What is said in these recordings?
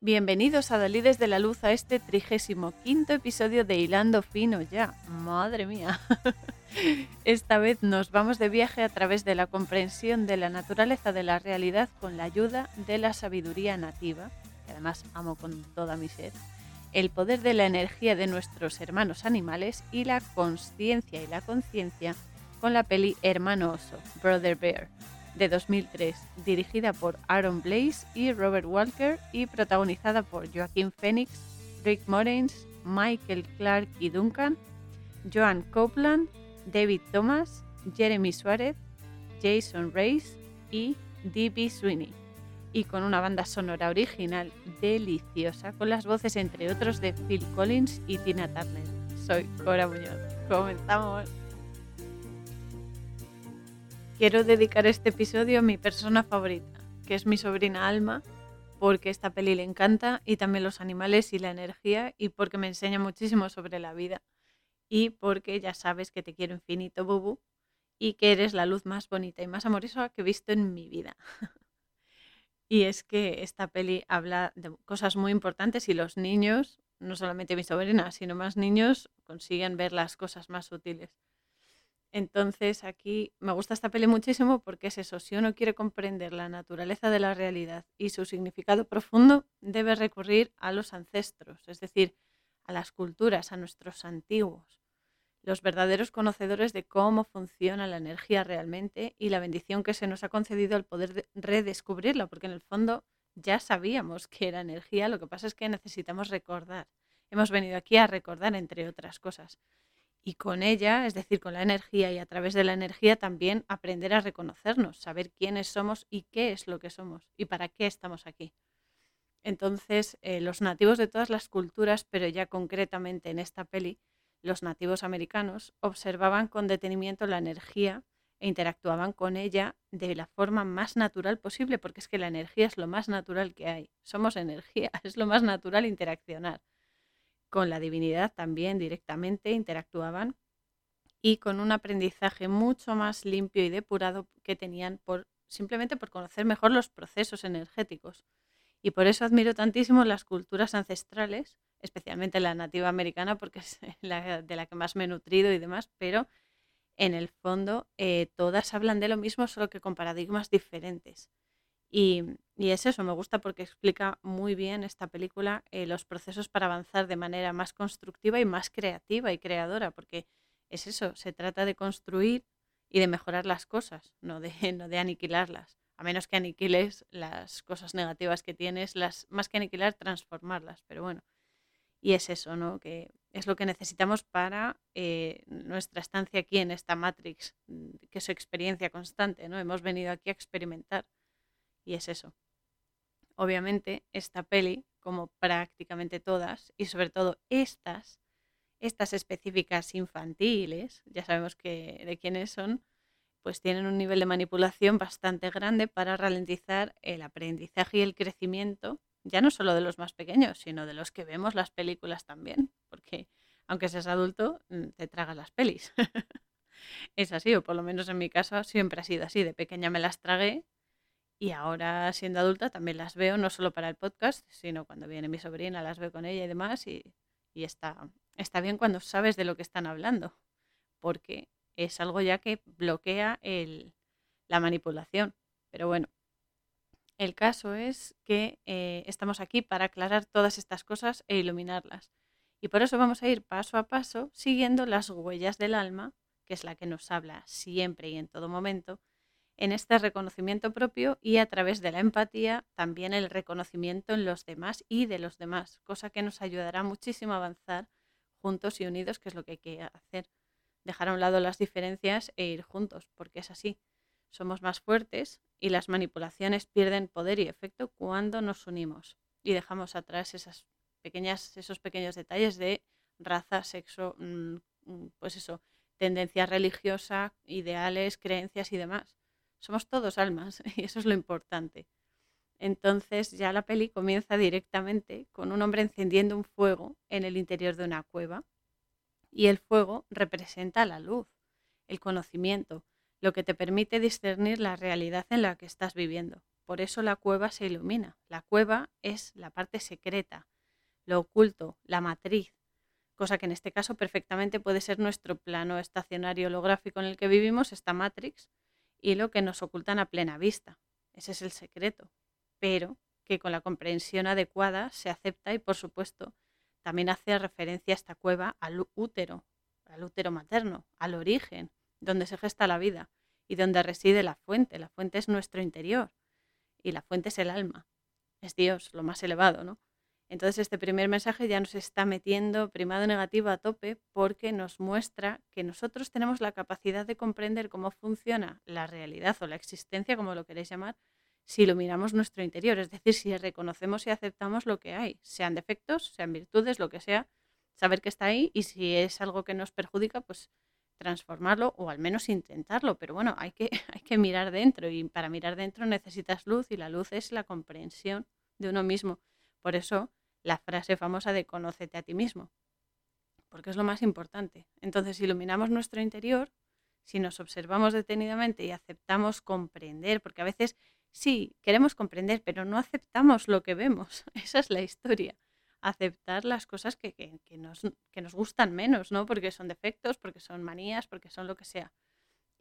Bienvenidos a Dalides de la Luz a este trigésimo quinto episodio de Hilando Fino ya. Madre mía. Esta vez nos vamos de viaje a través de la comprensión de la naturaleza de la realidad con la ayuda de la sabiduría nativa, que además amo con toda mi ser, el poder de la energía de nuestros hermanos animales y la conciencia y la conciencia con la peli Hermano Oso, Brother Bear, de 2003, dirigida por Aaron Blaze y Robert Walker y protagonizada por Joaquín Phoenix, Rick Moranis, Michael Clark y Duncan, Joan Copeland, David Thomas, Jeremy Suárez, Jason Reyes y D.B. Sweeney, y con una banda sonora original deliciosa con las voces entre otros de Phil Collins y Tina Turner. Soy Cora Muñoz. Comenzamos. Quiero dedicar este episodio a mi persona favorita, que es mi sobrina Alma, porque esta peli le encanta y también los animales y la energía y porque me enseña muchísimo sobre la vida y porque ya sabes que te quiero infinito, Bubu, y que eres la luz más bonita y más amorosa que he visto en mi vida. y es que esta peli habla de cosas muy importantes y los niños, no solamente mi sobrina, sino más niños, consiguen ver las cosas más útiles. Entonces aquí me gusta esta peli muchísimo porque es eso, si uno quiere comprender la naturaleza de la realidad y su significado profundo, debe recurrir a los ancestros, es decir, a las culturas, a nuestros antiguos, los verdaderos conocedores de cómo funciona la energía realmente y la bendición que se nos ha concedido el poder redescubrirla, porque en el fondo ya sabíamos que era energía, lo que pasa es que necesitamos recordar. Hemos venido aquí a recordar, entre otras cosas y con ella, es decir, con la energía y a través de la energía también aprender a reconocernos, saber quiénes somos y qué es lo que somos y para qué estamos aquí. Entonces, eh, los nativos de todas las culturas, pero ya concretamente en esta peli, los nativos americanos observaban con detenimiento la energía e interactuaban con ella de la forma más natural posible, porque es que la energía es lo más natural que hay. Somos energía, es lo más natural interaccionar con la divinidad también directamente interactuaban y con un aprendizaje mucho más limpio y depurado que tenían por simplemente por conocer mejor los procesos energéticos. Y por eso admiro tantísimo las culturas ancestrales, especialmente la nativa americana, porque es la de la que más me he nutrido y demás, pero en el fondo eh, todas hablan de lo mismo, solo que con paradigmas diferentes. Y, es eso, me gusta porque explica muy bien esta película eh, los procesos para avanzar de manera más constructiva y más creativa y creadora, porque es eso, se trata de construir y de mejorar las cosas, no de, no de aniquilarlas. A menos que aniquiles las cosas negativas que tienes, las más que aniquilar, transformarlas. Pero bueno, y es eso, ¿no? Que es lo que necesitamos para eh, nuestra estancia aquí en esta Matrix, mm, que es experiencia constante, ¿no? Hemos venido aquí a experimentar y es eso. Obviamente, esta peli, como prácticamente todas, y sobre todo estas, estas específicas infantiles, ya sabemos que de quiénes son, pues tienen un nivel de manipulación bastante grande para ralentizar el aprendizaje y el crecimiento, ya no solo de los más pequeños, sino de los que vemos las películas también, porque aunque seas adulto, mm, te tragas las pelis. es así, o por lo menos en mi caso siempre ha sido así. De pequeña me las tragué y ahora, siendo adulta, también las veo, no solo para el podcast, sino cuando viene mi sobrina, las veo con ella y demás. Y, está, está bien cuando sabes de lo que están hablando, porque es algo ya que bloquea el, la manipulación. Pero bueno, el caso es que eh, estamos aquí para aclarar todas estas cosas e iluminarlas. Y por eso vamos a ir paso a paso siguiendo las huellas del alma, que es la que nos habla siempre y en todo momento, en este reconocimiento propio y a través de la empatía también el reconocimiento en los demás y de los demás, cosa que nos ayudará muchísimo a avanzar juntos y unidos, que es lo que hay que hacer. Dejar a un lado las diferencias e ir juntos, porque es así. Somos más fuertes y las manipulaciones pierden poder y efecto cuando nos unimos y dejamos atrás esas pequeñas, esos pequeños detalles de raza, sexo, mm, mm, pues eso, tendencia religiosa, ideales, creencias y demás somos todos almas y eso es lo importante. Entonces ya la peli comienza directamente con un hombre encendiendo un fuego en el interior de una cueva y el fuego representa la luz, el conocimiento, lo que te permite discernir la realidad en la que estás viviendo. por eso la cueva se ilumina. La cueva es la parte secreta, lo oculto, la matriz, cosa que en este caso perfectamente puede ser nuestro plano estacionario holográfico en el que vivimos, esta Matrix, y lo que nos ocultan a plena vista. Ese es el secreto, pero que con la comprensión adecuada se acepta y por supuesto también hace referencia esta cueva al útero, al útero materno, al origen, donde se gesta la vida y donde reside la fuente. La fuente es nuestro interior y la fuente es el alma, es Dios, lo más elevado, ¿no? Entonces este primer mensaje ya nos está metiendo primado negativo a tope porque nos muestra que nosotros tenemos la capacidad de comprender cómo funciona la realidad o la existencia, como lo queréis llamar, si iluminamos nuestro interior, es decir, si reconocemos y aceptamos lo que hay, sean defectos, sean virtudes, lo que sea, saber que está ahí y si es algo que nos perjudica, pues transformarlo o al menos intentarlo. Pero bueno, hay que, hay que mirar dentro y para mirar dentro necesitas luz y la luz es la comprensión de uno mismo. Por eso la frase famosa de conócete a ti mismo, porque es lo más importante. Entonces, iluminamos nuestro interior, si nos observamos detenidamente y aceptamos comprender, porque a veces sí, queremos comprender, pero no aceptamos lo que vemos. Esa es la historia. Aceptar las cosas que, nos, que nos, gustan menos, ¿no? Porque son defectos, porque son manías, porque son lo que sea.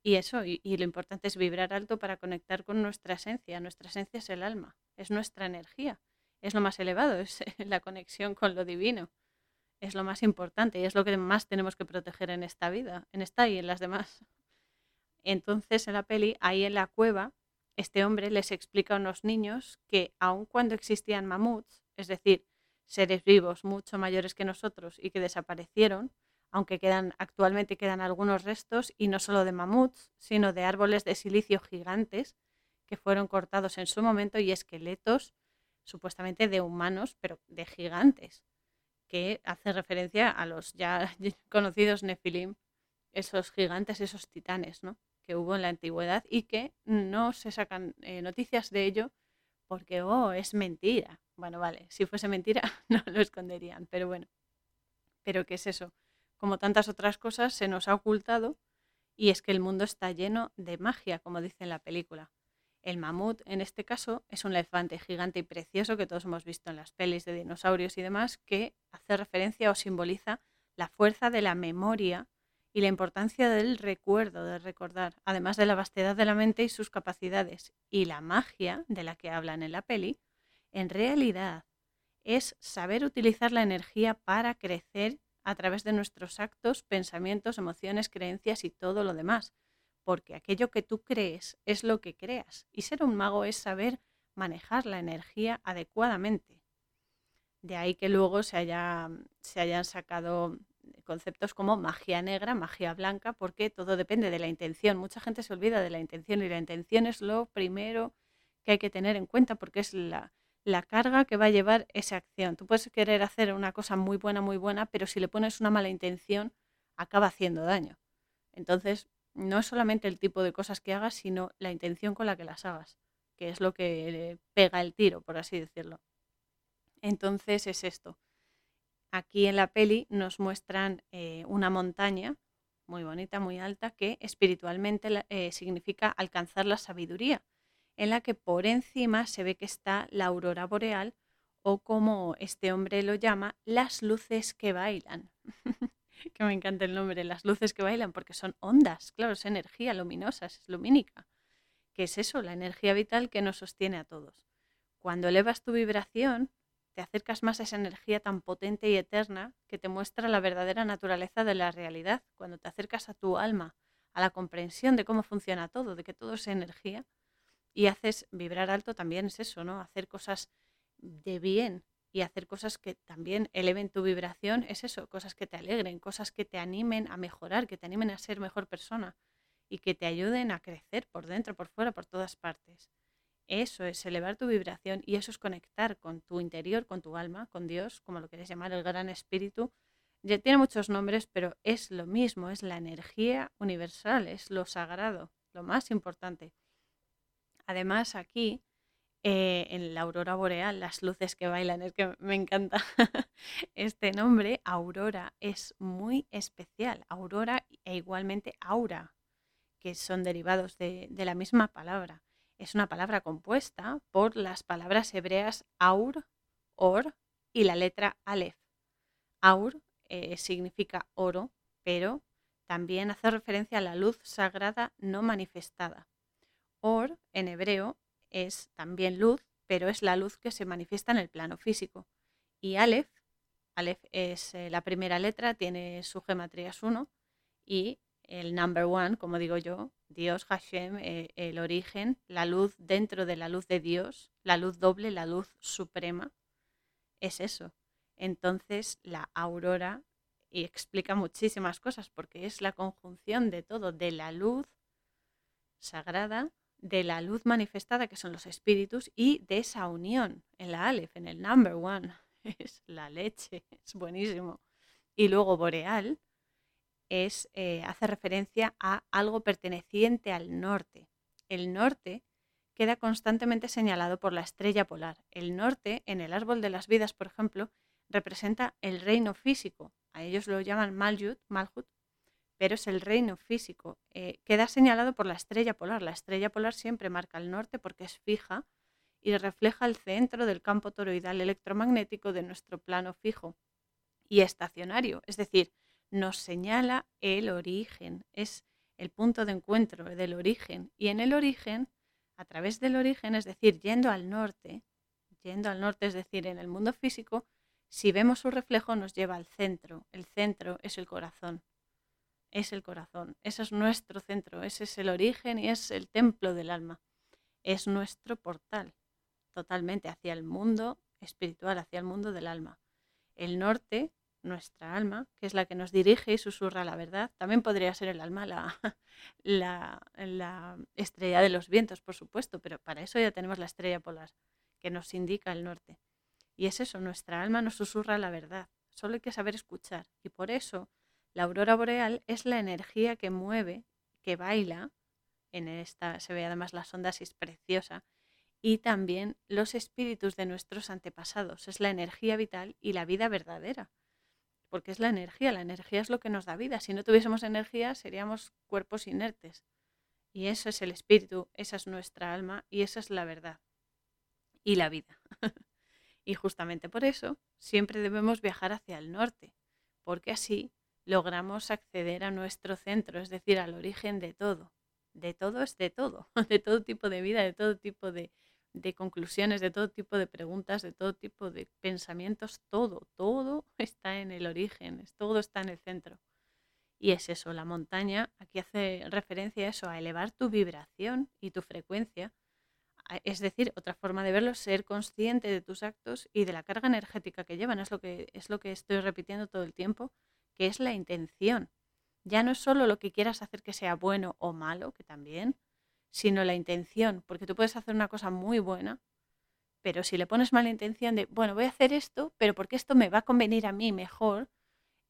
Y eso, y lo importante es vibrar alto para conectar con nuestra esencia. Nuestra esencia es el alma, es nuestra energía es lo más elevado, es la conexión con lo divino. Es lo más importante y es lo que más tenemos que proteger en esta vida, en esta y en las demás. Entonces, en la peli, ahí en la cueva, este hombre les explica a unos niños que aun cuando existían mamuts, es decir, seres vivos mucho mayores que nosotros y que desaparecieron, aunque quedan actualmente quedan algunos restos y no solo de mamuts, sino de árboles de silicio gigantes que fueron cortados en su momento y esqueletos supuestamente de humanos, pero de gigantes, que hace referencia a los ya conocidos Nefilim, esos gigantes, esos titanes, ¿no? que hubo en la antigüedad y que no se sacan eh, noticias de ello porque, oh, es mentira. Bueno, vale, si fuese mentira no lo esconderían, pero bueno. Pero ¿qué es eso? Como tantas otras cosas, se nos ha ocultado y es que el mundo está lleno de magia, como dice en la película. El mamut, en este caso, es un elefante gigante y precioso que todos hemos visto en las pelis de dinosaurios y demás, que hace referencia o simboliza la fuerza de la memoria y la importancia del recuerdo, de recordar, además de la vastedad de la mente y sus capacidades. Y la magia de la que hablan en la peli, en realidad es saber utilizar la energía para crecer a través de nuestros actos, pensamientos, emociones, creencias y todo lo demás porque aquello que tú crees es lo que creas. Y ser un mago es saber manejar la energía adecuadamente. De ahí que luego se, haya, se hayan sacado conceptos como magia negra, magia blanca, porque todo depende de la intención. Mucha gente se olvida de la intención y la intención es lo primero que hay que tener en cuenta porque es la, la carga que va a llevar esa acción. Tú puedes querer hacer una cosa muy buena, muy buena, pero si le pones una mala intención, acaba haciendo daño. Entonces, no es solamente el tipo de cosas que hagas, sino la intención con la que las hagas, que es lo que pega el tiro, por así decirlo. Entonces es esto. Aquí en la peli nos muestran eh, una montaña muy bonita, muy alta, que espiritualmente eh, significa alcanzar la sabiduría, en la que por encima se ve que está la aurora boreal o como este hombre lo llama, las luces que bailan. que me encanta el nombre, las luces que bailan, porque son ondas, claro, es energía luminosa, es lumínica. ¿Qué es eso? La energía vital que nos sostiene a todos. Cuando elevas tu vibración, te acercas más a esa energía tan potente y eterna que te muestra la verdadera naturaleza de la realidad. Cuando te acercas a tu alma, a la comprensión de cómo funciona todo, de que todo es energía, y haces vibrar alto también es eso, ¿no? Hacer cosas de bien, y hacer cosas que también eleven tu vibración, es eso, cosas que te alegren, cosas que te animen a mejorar, que te animen a ser mejor persona y que te ayuden a crecer por dentro, por fuera, por todas partes. Eso es elevar tu vibración y eso es conectar con tu interior, con tu alma, con Dios, como lo quieres llamar, el gran espíritu. Ya tiene muchos nombres, pero es lo mismo, es la energía universal, es lo sagrado, lo más importante. Además, aquí eh, en la aurora boreal, las luces que bailan, es que me encanta este nombre, aurora, es muy especial, aurora e igualmente aura, que son derivados de, de la misma palabra. es una palabra compuesta por las palabras hebreas aur, or y la letra aleph. Aur eh, significa oro, pero también hace referencia a la luz sagrada no manifestada. Or en hebreo es también luz, pero es la luz que se manifiesta en el plano físico. Y Aleph, Aleph es eh, la primera letra, tiene su gematría 1 y el number one, como digo yo, Dios, Hashem, eh, el origen, la luz dentro de la luz de Dios, la luz doble, la luz suprema, es eso. Entonces la aurora y explica muchísimas cosas porque es la conjunción de todo, de la luz sagrada, de la luz manifestada que son los espíritus y de esa unión en la Aleph, en el number one. Es la leche, es buenísimo. Y luego boreal es, eh, hace referencia a algo perteneciente al norte. El norte queda constantemente señalado por la estrella polar. El norte, en el árbol de las vidas, por ejemplo, representa el reino físico. A ellos lo llaman Maljut, Malhut, pero es el reino físico. Eh, queda señalado por la estrella polar. La estrella polar siempre marca el norte porque es fija y refleja el centro del campo toroidal electromagnético de nuestro plano fijo y estacionario. Es decir, nos señala el origen, es el punto de encuentro del origen. Y en el origen, a través del origen, es decir, yendo al norte, yendo al norte, es decir, en el mundo físico, si vemos su reflejo nos lleva al centro. El centro es el corazón. Es el corazón. Ese es nuestro centro. Ese es el origen y es el templo del alma. Es nuestro portal totalmente hacia el mundo espiritual, hacia el mundo del alma. El norte, nuestra alma, que es la que nos dirige y susurra la verdad. También podría ser el alma la, la, la estrella de los vientos, por supuesto, pero para eso ya tenemos la estrella polar, que nos indica el norte. Y es eso, nuestra alma nos susurra la verdad, solo hay que saber escuchar. Y por eso la aurora boreal es la energía que mueve, que baila, en esta se ve además las ondas y es preciosa, y también los espíritus de nuestros antepasados, es la energía vital y la vida verdadera. Porque es la energía, la energía es lo que nos da vida. Si no tuviésemos energía seríamos cuerpos inertes. Y eso es el espíritu, esa es nuestra alma y esa es la verdad y la vida. Y justamente por eso siempre debemos viajar hacia el norte, porque así logramos acceder a nuestro centro, es decir, al origen de todo. De todo es de todo, de todo tipo de vida, de todo tipo de, conclusiones, de todo tipo de preguntas, de todo tipo de pensamientos, todo, todo está en el origen, todo está en el centro. Y es eso, la montaña, aquí hace referencia a eso, a elevar tu vibración y tu frecuencia es decir, otra forma de verlo ser consciente de tus actos y de la carga energética que llevan. Es lo que, es lo que estoy repitiendo todo el tiempo, que es la intención. Ya no es solo lo que quieras hacer que sea bueno o malo, que también, sino la intención, porque tú puedes hacer una cosa muy buena, pero si le pones mala intención de, bueno, voy a hacer esto, pero porque esto me va a convenir a mí mejor,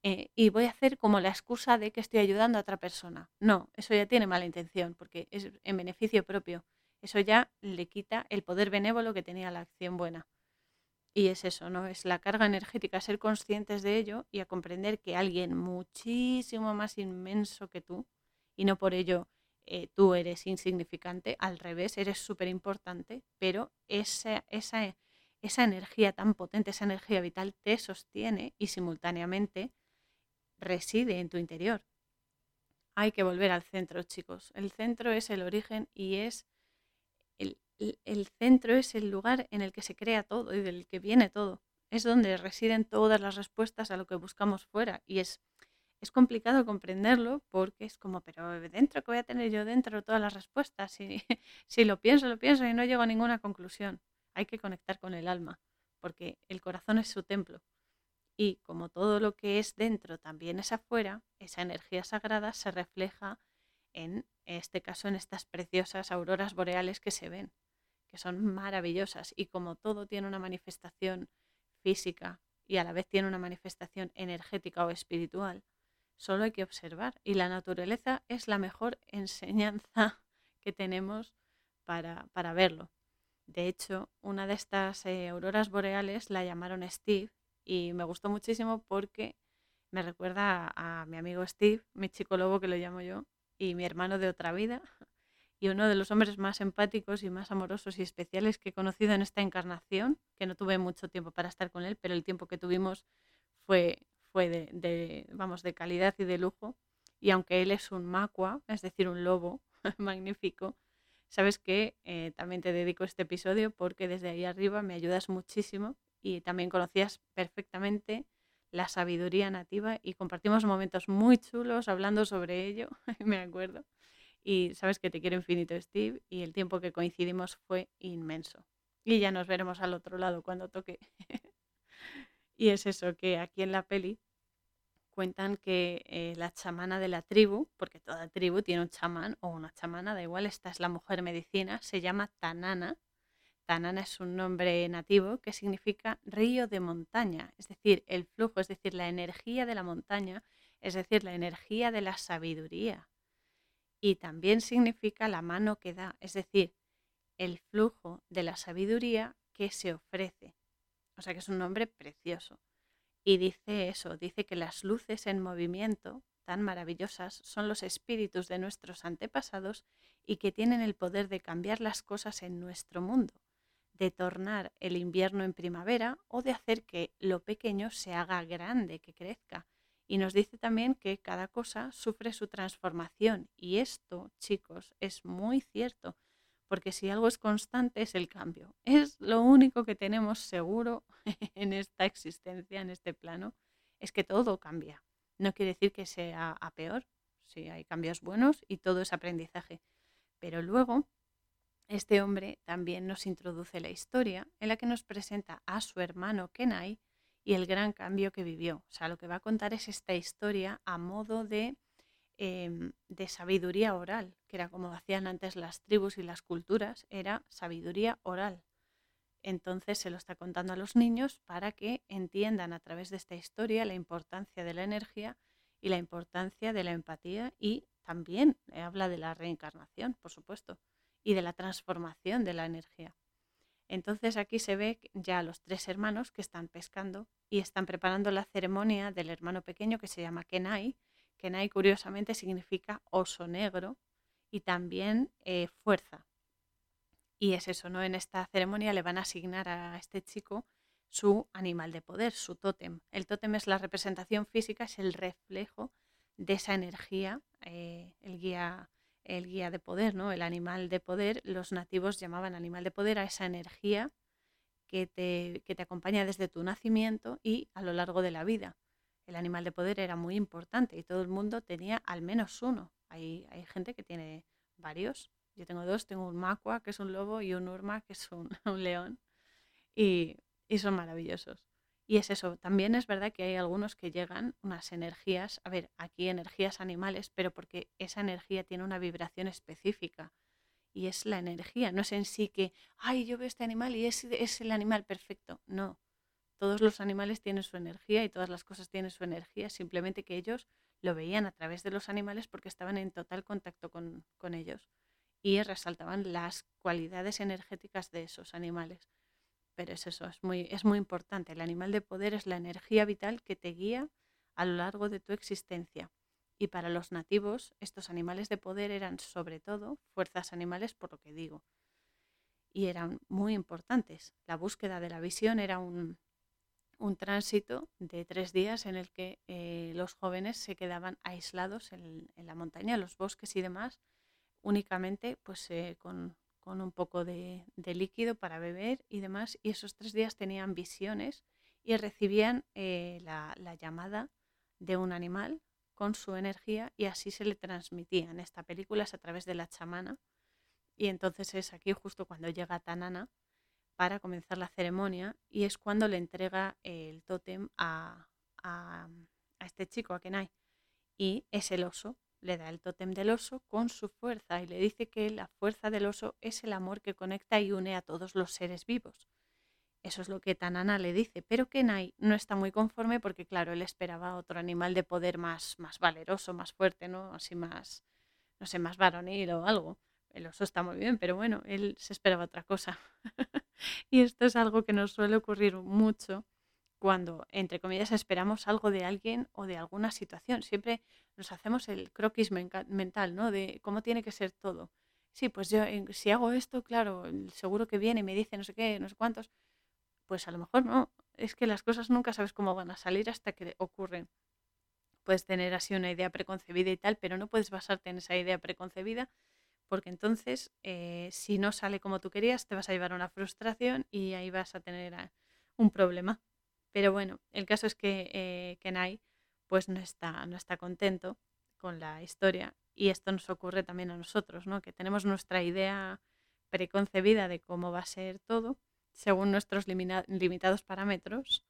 eh, y voy a hacer como la excusa de que estoy ayudando a otra persona. No, eso ya tiene mala intención, porque es en beneficio propio eso ya le quita el poder benévolo que tenía la acción buena. Y es eso, ¿no? Es la carga energética, ser conscientes de ello y a comprender que alguien muchísimo más inmenso que tú, y no por ello eh, tú eres insignificante, al revés, eres súper importante, pero esa, esa, esa energía tan potente, esa energía vital te sostiene y simultáneamente reside en tu interior. Hay que volver al centro, chicos. El centro es el origen y es el centro es el lugar en el que se crea todo y del que viene todo. Es donde residen todas las respuestas a lo que buscamos fuera. Y es, es complicado comprenderlo porque es como, pero dentro que voy a tener yo dentro todas las respuestas. Si, si lo pienso, lo pienso y no llego a ninguna conclusión. Hay que conectar con el alma, porque el corazón es su templo. Y como todo lo que es dentro también es afuera, esa energía sagrada se refleja en este caso en estas preciosas auroras boreales que se ven que son maravillosas y como todo tiene una manifestación física y a la vez tiene una manifestación energética o espiritual, solo hay que observar y la naturaleza es la mejor enseñanza que tenemos para, para verlo. De hecho, una de estas eh, auroras boreales la llamaron Steve y me gustó muchísimo porque me recuerda a, a mi amigo Steve, mi chico lobo que lo llamo yo, y mi hermano de otra vida, y uno de los hombres más empáticos y más amorosos y especiales que he conocido en esta encarnación, que no tuve mucho tiempo para estar con él, pero el tiempo que tuvimos fue, fue de, vamos, de calidad y de lujo. Y aunque él es un macua, es decir, un lobo magnífico, sabes que eh, también te dedico este episodio porque desde ahí arriba me ayudas muchísimo y también conocías perfectamente la sabiduría nativa y compartimos momentos muy chulos hablando sobre ello, me acuerdo. Y sabes que te quiero infinito, Steve, y el tiempo que coincidimos fue inmenso. Y ya nos veremos al otro lado cuando toque. y es eso, que aquí en la peli cuentan que eh, la chamana de la tribu, porque toda tribu tiene un chamán o una chamana, da igual, esta es la mujer medicina, se llama Tanana. Tanana es un nombre nativo que significa río de montaña, es decir, el flujo, es decir, la energía de la montaña, es decir, la energía de la sabiduría. Y también significa la mano que da, es decir, el flujo de la sabiduría que se ofrece. O sea que es un nombre precioso. Y dice eso, dice que las luces en movimiento, tan maravillosas, son los espíritus de nuestros antepasados y que tienen el poder de cambiar las cosas en nuestro mundo, de tornar el invierno en primavera o de hacer que lo pequeño se haga grande, que crezca. Y nos dice también que cada cosa sufre su transformación. Y esto, chicos, es muy cierto porque si algo es constante es el cambio. Es lo único que tenemos seguro en esta existencia, en este plano, es que todo cambia. No quiere decir que sea a peor, si hay cambios buenos y todo es aprendizaje. Pero luego, este hombre también nos introduce la historia en la que nos presenta a su hermano Kenai y el gran cambio que vivió. O sea, lo que va a contar es esta historia a modo de Em, de sabiduría oral, que era como hacían antes las tribus y las culturas, era sabiduría oral. Entonces se lo está contando a los niños para que entiendan a través de esta historia la importancia de la energía y la importancia de la empatía y también habla de la reencarnación, por supuesto, y de la transformación de la energía. Entonces aquí se ve ya los tres hermanos que están pescando y están preparando la ceremonia del hermano pequeño que se llama Kenai, Kenai curiosamente significa oso negro y también eh, fuerza. Y es eso, ¿no? En esta ceremonia le van a asignar a este chico su animal de poder, su tótem. El tótem es la representación física, es el reflejo de esa energía, eh, el, guía, el guía de poder, ¿no? El animal de poder, los nativos llamaban animal de poder a esa energía que te, que te acompaña desde tu nacimiento y a lo largo de la vida el animal de poder era muy importante y todo el mundo tenía al menos uno. Hay, hay gente que tiene varios. Yo tengo dos, tengo un macua, que es un lobo, y un urma, que es un, león. Y, y, son maravillosos. Y es eso, también es verdad que hay algunos que llegan unas energías, a ver, aquí energías animales, pero porque esa energía tiene una vibración específica. Y es la energía, no es en sí que, ay, yo veo este animal y es, es el animal perfecto. No, todos los animales tienen su energía y todas las cosas tienen su energía, simplemente que ellos lo veían a través de los animales porque estaban en total contacto con, ellos y resaltaban las cualidades energéticas de esos animales. Pero es eso, es muy, es muy importante. El animal de poder es la energía vital que te guía a lo largo de tu existencia. Y para los nativos, estos animales de poder eran sobre todo fuerzas animales, por lo que digo. Y eran muy importantes. La búsqueda de la visión era un, un tránsito de tres días en el que eh, los jóvenes se quedaban aislados en, la montaña, los bosques y demás, únicamente pues eh, con, un poco de, líquido para beber y demás. Y esos tres días tenían visiones y recibían eh, la, la, llamada de un animal con su energía y así se le transmitía. En esta película es a través de la chamana. Y entonces es aquí justo cuando llega Tanana, para comenzar la ceremonia y es cuando le entrega el tótem a, este chico, a Kenai. Y es el oso, le da el tótem del oso con su fuerza y le dice que la fuerza del oso es el amor que conecta y une a todos los seres vivos. Eso es lo que Tanana le dice, pero Kenai no está muy conforme porque, claro, él esperaba otro animal de poder más, más valeroso, más fuerte, ¿no? Así más, no sé, más varonil o algo. El oso está muy bien, pero bueno, él se esperaba otra cosa. y esto es algo que nos suele ocurrir mucho cuando, entre comillas, esperamos algo de alguien o de alguna situación. Siempre nos hacemos el croquis mental, ¿no? De cómo tiene que ser todo. sí, pues yo si hago esto, claro, seguro que viene y me dice no sé qué, no sé cuántos, pues a lo mejor no, es que las cosas nunca sabes cómo van a salir hasta que ocurren. Puedes tener así una idea preconcebida y tal, pero no puedes basarte en esa idea preconcebida porque entonces eh, si no sale como tú querías te vas a llevar una frustración y ahí vas a tener un problema. Pero bueno, el caso es que eh, Kenai pues no está, no está contento con la historia y esto nos ocurre también a nosotros, ¿no? que tenemos nuestra idea preconcebida de cómo va a ser todo según nuestros limitados parámetros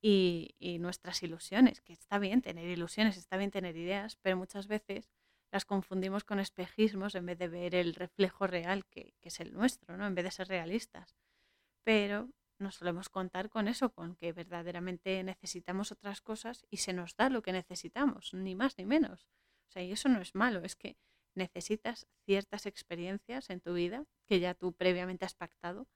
y, nuestras ilusiones, que está bien tener ilusiones, está bien tener ideas, pero muchas veces las confundimos con espejismos en vez de ver el reflejo real que, que es el nuestro, ¿no? en vez de ser realistas. Pero nos solemos contar con eso, con que verdaderamente necesitamos otras cosas y se nos da lo que necesitamos, ni más ni menos. O sea, y eso no es malo, es que necesitas ciertas experiencias en tu vida que ya tú previamente has pactado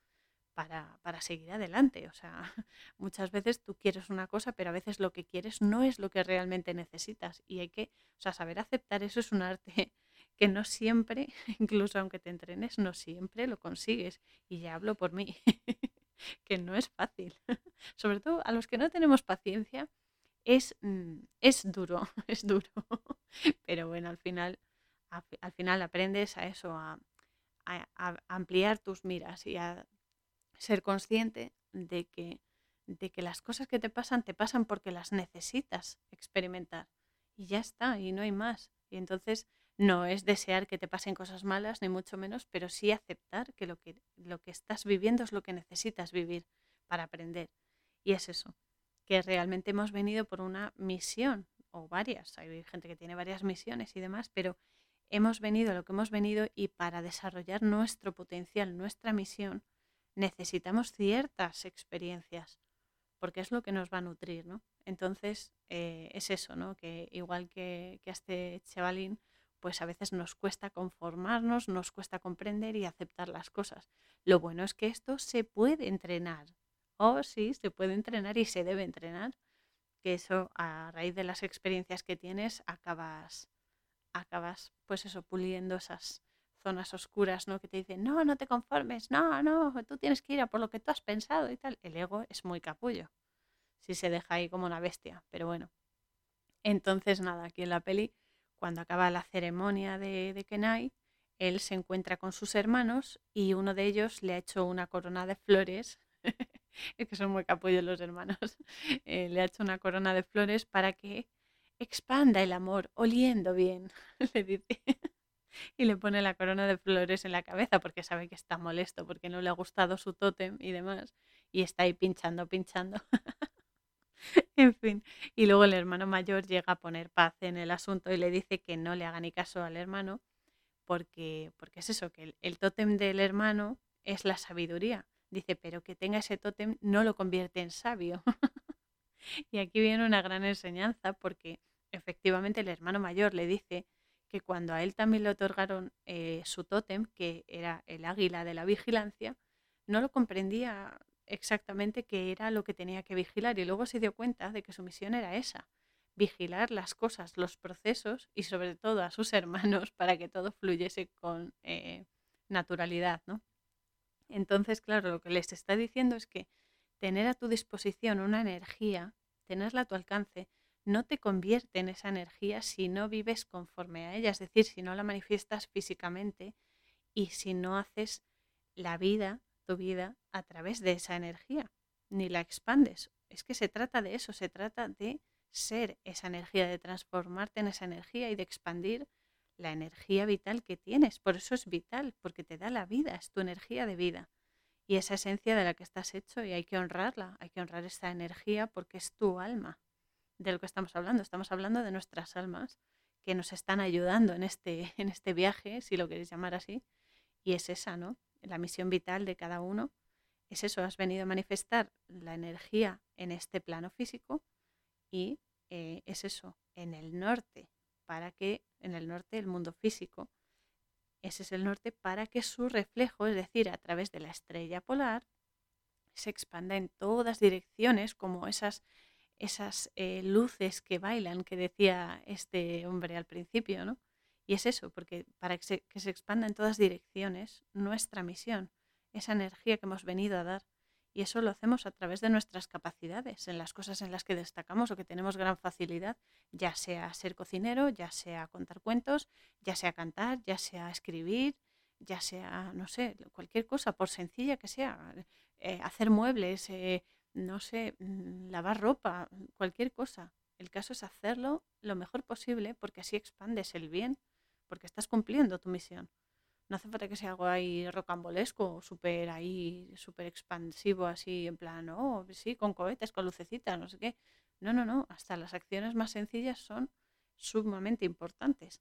para, para, seguir adelante. O sea, muchas veces tú quieres una cosa, pero a veces lo que quieres no es lo que realmente necesitas. Y hay que, o sea, saber aceptar eso es un arte que no siempre, incluso aunque te entrenes, no siempre lo consigues. Y ya hablo por mí, que no es fácil. Sobre todo a los que no tenemos paciencia, es, mm, es duro, es duro. Pero bueno, al final, al final aprendes a eso, a, a ampliar tus miras y a ser consciente de que, de que las cosas que te pasan te pasan porque las necesitas experimentar. Y ya está, y no hay más. Y entonces no es desear que te pasen cosas malas, ni mucho menos, pero sí aceptar que lo que, lo que estás viviendo es lo que necesitas vivir para aprender. Y es eso, que realmente hemos venido por una misión, o varias, hay gente que tiene varias misiones y demás, pero hemos venido a lo que hemos venido y para desarrollar nuestro potencial, nuestra misión, necesitamos ciertas experiencias, porque es lo que nos va a nutrir, ¿no? Entonces, eh, es eso, ¿no? Que igual que, que a este pues a veces nos cuesta conformarnos, nos cuesta comprender y aceptar las cosas. Lo bueno es que esto se puede entrenar. Oh, sí, se puede entrenar y se debe entrenar. Que eso, a raíz de las experiencias que tienes, acabas, acabas, pues eso, puliendo esas, zonas oscuras, ¿no? Que te dicen, no, no te conformes, no, no, tú tienes que ir a por lo que tú has pensado y tal. El ego es muy capullo, si se deja ahí como una bestia, pero bueno. Entonces, nada, aquí en la peli, cuando acaba la ceremonia de, de Kenai, él se encuentra con sus hermanos y uno de ellos le ha hecho una corona de flores. es que son muy capullos los hermanos. Eh, le ha hecho una corona de flores para que expanda el amor, oliendo bien, le dice y le pone la corona de flores en la cabeza porque sabe que está molesto, porque no le ha gustado su tótem y demás, y está ahí pinchando, pinchando. en fin, y luego el hermano mayor llega a poner paz en el asunto y le dice que no le haga ni caso al hermano, porque, porque es eso, que el, el tótem del hermano es la sabiduría. Dice, pero que tenga ese tótem no lo convierte en sabio. y aquí viene una gran enseñanza porque efectivamente el hermano mayor le dice que cuando a él también le otorgaron eh, su tótem, que era el águila de la vigilancia, no lo comprendía exactamente qué era lo que tenía que vigilar y luego se dio cuenta de que su misión era esa, vigilar las cosas, los procesos y sobre todo a sus hermanos para que todo fluyese con eh, naturalidad. ¿no? Entonces, claro, lo que les está diciendo es que tener a tu disposición una energía, tenerla a tu alcance, no te convierte en esa energía si no vives conforme a ella, es decir, si no la manifiestas físicamente y si no haces la vida, tu vida, a través de esa energía, ni la expandes. Es que se trata de eso, se trata de ser esa energía, de transformarte en esa energía y de expandir la energía vital que tienes. Por eso es vital, porque te da la vida, es tu energía de vida. Y esa esencia de la que estás hecho y hay que honrarla, hay que honrar esa energía porque es tu alma de lo que estamos hablando. Estamos hablando de nuestras almas que nos están ayudando en este, en este viaje, si lo queréis llamar así. Y es esa, ¿no? La misión vital de cada uno es eso, has venido a manifestar la energía en este plano físico y eh, es eso, en el norte, para que, en el norte el mundo físico, ese es el norte para que su reflejo, es decir, a través de la estrella polar, se expanda en todas direcciones como esas esas eh, luces que bailan que decía este hombre al principio, ¿no? Y es eso, porque para que se, que se expanda en todas direcciones nuestra misión, esa energía que hemos venido a dar. Y eso lo hacemos a través de nuestras capacidades, en las cosas en las que destacamos o que tenemos gran facilidad, ya sea ser cocinero, ya sea contar cuentos, ya sea cantar, ya sea escribir, ya sea, no sé, cualquier cosa, por sencilla que sea, eh, hacer muebles, eh, no sé, mm, lavar ropa, cualquier cosa. El caso es hacerlo lo mejor posible porque así expandes el bien, porque estás cumpliendo tu misión. No hace falta que sea algo ahí rocambolesco, súper ahí, súper expansivo, así en plan, oh, sí, con cohetes, con lucecitas, no sé qué. No, no, no, hasta las acciones más sencillas son sumamente importantes.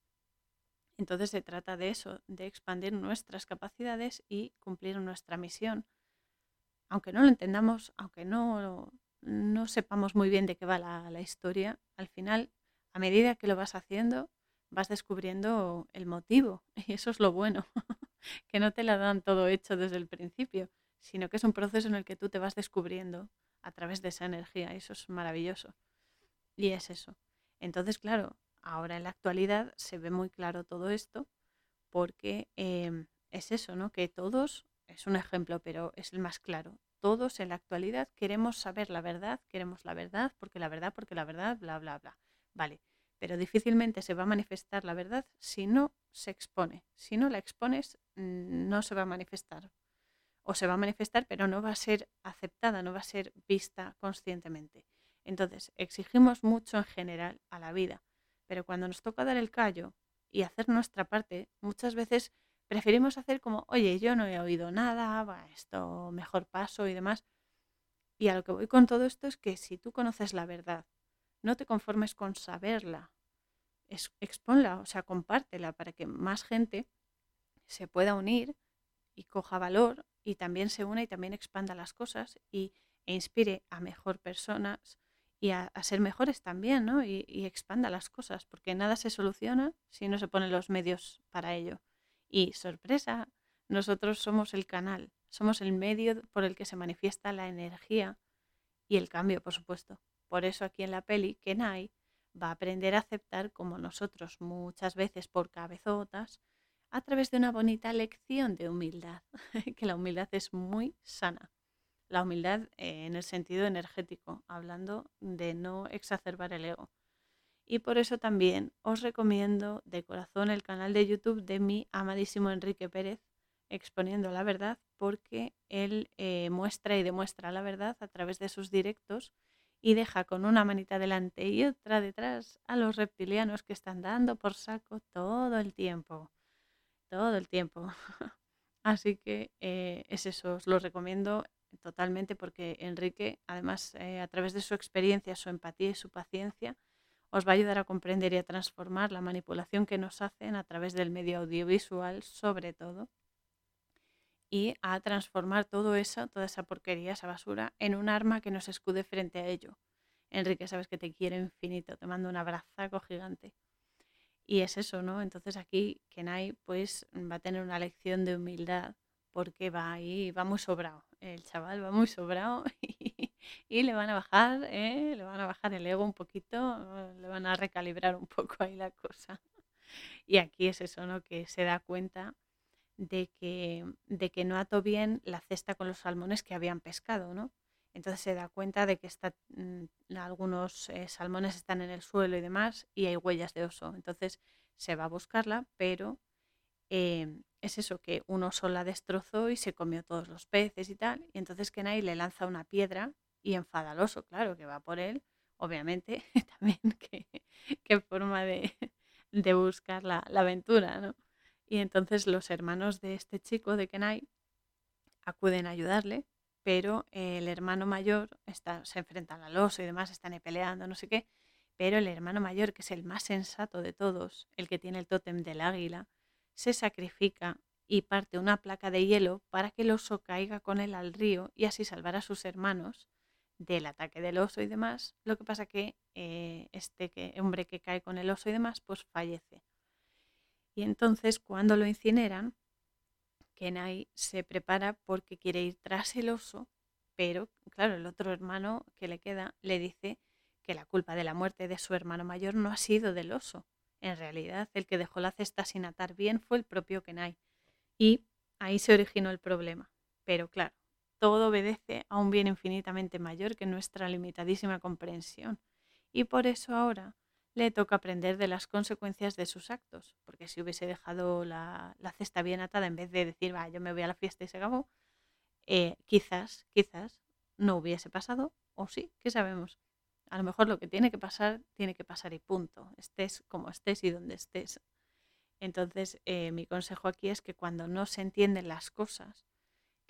Entonces se trata de eso, de expandir nuestras capacidades y cumplir nuestra misión. Aunque no lo entendamos, aunque no, no sepamos muy bien de qué va la, la historia, al final, a medida que lo vas haciendo, vas descubriendo el motivo. Y eso es lo bueno, que no te la dan todo hecho desde el principio, sino que es un proceso en el que tú te vas descubriendo a través de esa energía. Eso es maravilloso. Y es eso. Entonces, claro, ahora en la actualidad se ve muy claro todo esto porque em, es eso, ¿no? Que todos, es un ejemplo, pero es el más claro. Todos en la actualidad queremos saber la verdad, queremos la verdad, porque la verdad, porque la verdad, bla, bla, bla. Vale, pero difícilmente se va a manifestar la verdad si no se expone. Si no la expones, mm, no se va a manifestar. O se va a manifestar, pero no va a ser aceptada, no va a ser vista conscientemente. Entonces, exigimos mucho en general a la vida, pero cuando nos toca dar el callo y hacer nuestra parte, muchas veces preferimos hacer como, oye, yo no he oído nada, va, esto mejor paso y demás. Y a lo que voy con todo esto es que si tú conoces la verdad, no te conformes con saberla, exponla, o sea, compártela para que más gente se pueda unir y coja valor y también se una y también expanda las cosas y, e inspire a mejor personas y a, ser mejores también, ¿no? Y, expanda las cosas, porque nada se soluciona si no se ponen los medios para ello. Y sorpresa, nosotros somos el canal, somos el medio por el que se manifiesta la energía y el cambio, por supuesto. Por eso aquí en la peli, Kenai va a aprender a aceptar como nosotros muchas veces por cabezotas a través de una bonita lección de humildad, que la humildad es muy sana. La humildad eh, en el sentido energético, hablando de no exacerbar el ego. Y por eso también os recomiendo de corazón el canal de YouTube de mi amadísimo Enrique Pérez, exponiendo la verdad, porque él eh, muestra y demuestra la verdad a través de sus directos y deja con una manita delante y otra detrás a los reptilianos que están dando por saco todo el tiempo. Todo el tiempo. Así que eh, es eso, os lo recomiendo totalmente porque Enrique, además, eh, a través de su experiencia, su empatía y su paciencia, os va a ayudar a comprender y a transformar la manipulación que nos hacen a través del medio audiovisual, sobre todo, y a transformar todo eso, toda esa porquería, esa basura, en un arma que nos escude frente a ello. Enrique, sabes que te quiero infinito, te mando un abrazo gigante. Y es eso, ¿no? Entonces aquí Kenai pues va a tener una lección de humildad porque va ahí, va muy sobrado. El chaval va muy sobrado y, le van a bajar, ¿eh? le van a bajar el ego un poquito, le van a recalibrar un poco ahí la cosa. Y aquí es eso, ¿no? Que se da cuenta de que, de que no ató bien la cesta con los salmones que habían pescado, ¿no? Entonces se da cuenta de que está, mm, algunos eh, salmones están en el suelo y demás y hay huellas de oso. Entonces se va a buscarla, pero em, es eso, que un oso la destrozó y se comió todos los peces y tal. Y entonces Kenai le lanza una piedra y enfada al oso, claro, que va por él, obviamente, también qué forma de, de buscar la, la aventura, ¿no? Y entonces los hermanos de este chico, de Kenai, acuden a ayudarle, pero el hermano mayor está, se enfrentan al oso y demás, están peleando, no sé qué, pero el hermano mayor, que es el más sensato de todos, el que tiene el tótem del águila, se sacrifica y parte una placa de hielo para que el oso caiga con él al río y así salvar a sus hermanos del ataque del oso y demás. Lo que pasa que eh, este hombre que cae con el oso y demás, pues fallece. Y entonces cuando lo incineran, Kenai se prepara porque quiere ir tras el oso, pero claro, el otro hermano que le queda le dice que la culpa de la muerte de su hermano mayor no ha sido del oso. En realidad, el que dejó la cesta sin atar bien fue el propio Kenai. Y ahí se originó el problema. Pero claro, todo obedece a un bien infinitamente mayor que nuestra limitadísima comprensión. Y por eso ahora le toca aprender de las consecuencias de sus actos. Porque si hubiese dejado la, cesta bien atada en vez de decir, va, yo me voy a la fiesta y se acabó, eh, quizás, quizás no hubiese pasado, o sí, ¿qué sabemos? A lo mejor lo que tiene que pasar, tiene que pasar y punto. Estés como estés y donde estés. Entonces, eh, mi consejo aquí es que cuando no se entienden las cosas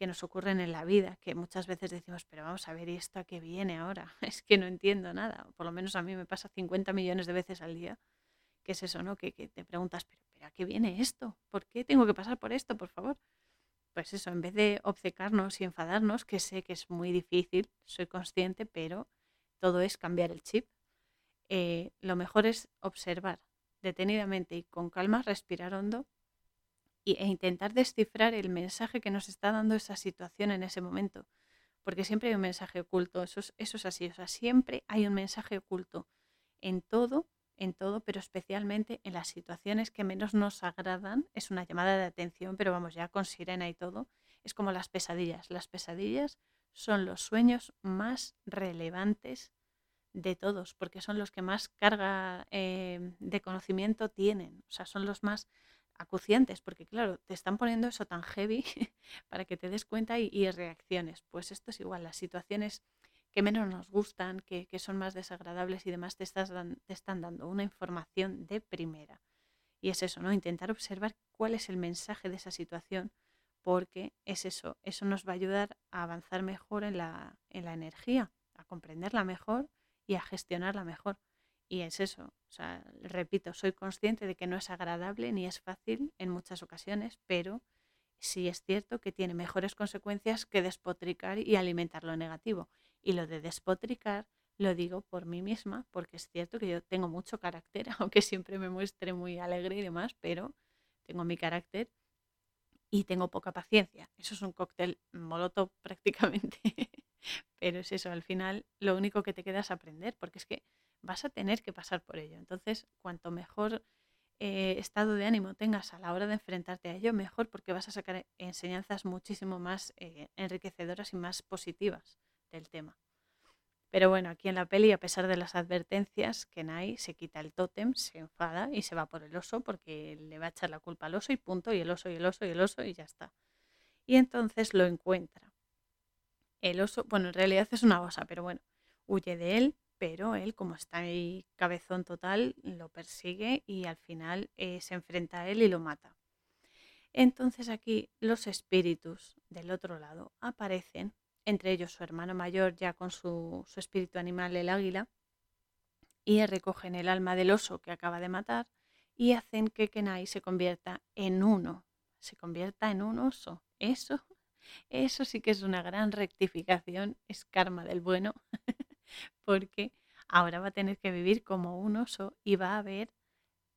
que nos ocurren en la vida, que muchas veces decimos, pero vamos a ver, ¿y esto a qué viene ahora? Es que no entiendo nada. Por lo menos a mí me pasa 50 millones de veces al día. ¿Qué es eso, no? Que, que te preguntas, ¿pero, ¿pero a qué viene esto? ¿Por qué tengo que pasar por esto, por favor? Pues eso, en vez de obcecarnos y enfadarnos, que sé que es muy difícil, soy consciente, pero todo es cambiar el chip. Eh, lo mejor es observar detenidamente y con calma, respirar hondo e intentar descifrar el mensaje que nos está dando esa situación en ese momento. Porque siempre hay un mensaje oculto, eso es, eso es así, o sea, siempre hay un mensaje oculto en todo, en todo, pero especialmente en las situaciones que menos nos agradan. Es una llamada de atención, pero vamos ya con sirena y todo. Es como las pesadillas. Las pesadillas son los sueños más relevantes de todos, porque son los que más carga eh, de conocimiento tienen, o sea, son los más acuciantes, porque claro, te están poniendo eso tan heavy para que te des cuenta y, reacciones. Pues esto es igual, las situaciones que menos nos gustan, que, son más desagradables y demás, te, estás te están dando una información de primera. Y es eso, ¿no? Intentar observar cuál es el mensaje de esa situación, porque es eso, eso nos va a ayudar a avanzar mejor en la, en la energía, a comprenderla mejor y a gestionarla mejor. Y es eso, o sea, repito, soy consciente de que no es agradable ni es fácil en muchas ocasiones, pero sí es cierto que tiene mejores consecuencias que despotricar y alimentar lo negativo. Y lo de despotricar lo digo por mí misma, porque es cierto que yo tengo mucho carácter, aunque siempre me muestre muy alegre y demás, pero tengo mi carácter y tengo poca paciencia. Eso es un cóctel molotov prácticamente. pero es eso, al final lo único que te queda es aprender, porque es que vas a tener que pasar por ello. Entonces, cuanto mejor eh, estado de ánimo tengas a la hora de enfrentarte a ello, mejor porque vas a sacar enseñanzas muchísimo más eh, enriquecedoras y más positivas del tema. Pero bueno, aquí en la peli, a pesar de las advertencias, Kenai se quita el tótem, se enfada y se va por el oso porque le va a echar la culpa al oso y punto, y el oso y el oso y el oso y ya está. Y entonces lo encuentra. El oso, bueno, en realidad es una osa, pero bueno, huye de él, pero él, como está ahí cabezón total, lo persigue y al final eh, se enfrenta a él y lo mata. Entonces aquí los espíritus del otro lado aparecen, entre ellos su hermano mayor ya con su, su espíritu animal, el águila, y recogen el alma del oso que acaba de matar y hacen que Kenai se convierta en uno, se convierta en un oso. Eso, eso sí que es una gran rectificación, es karma del bueno. porque ahora va a tener que vivir como un oso y va a ver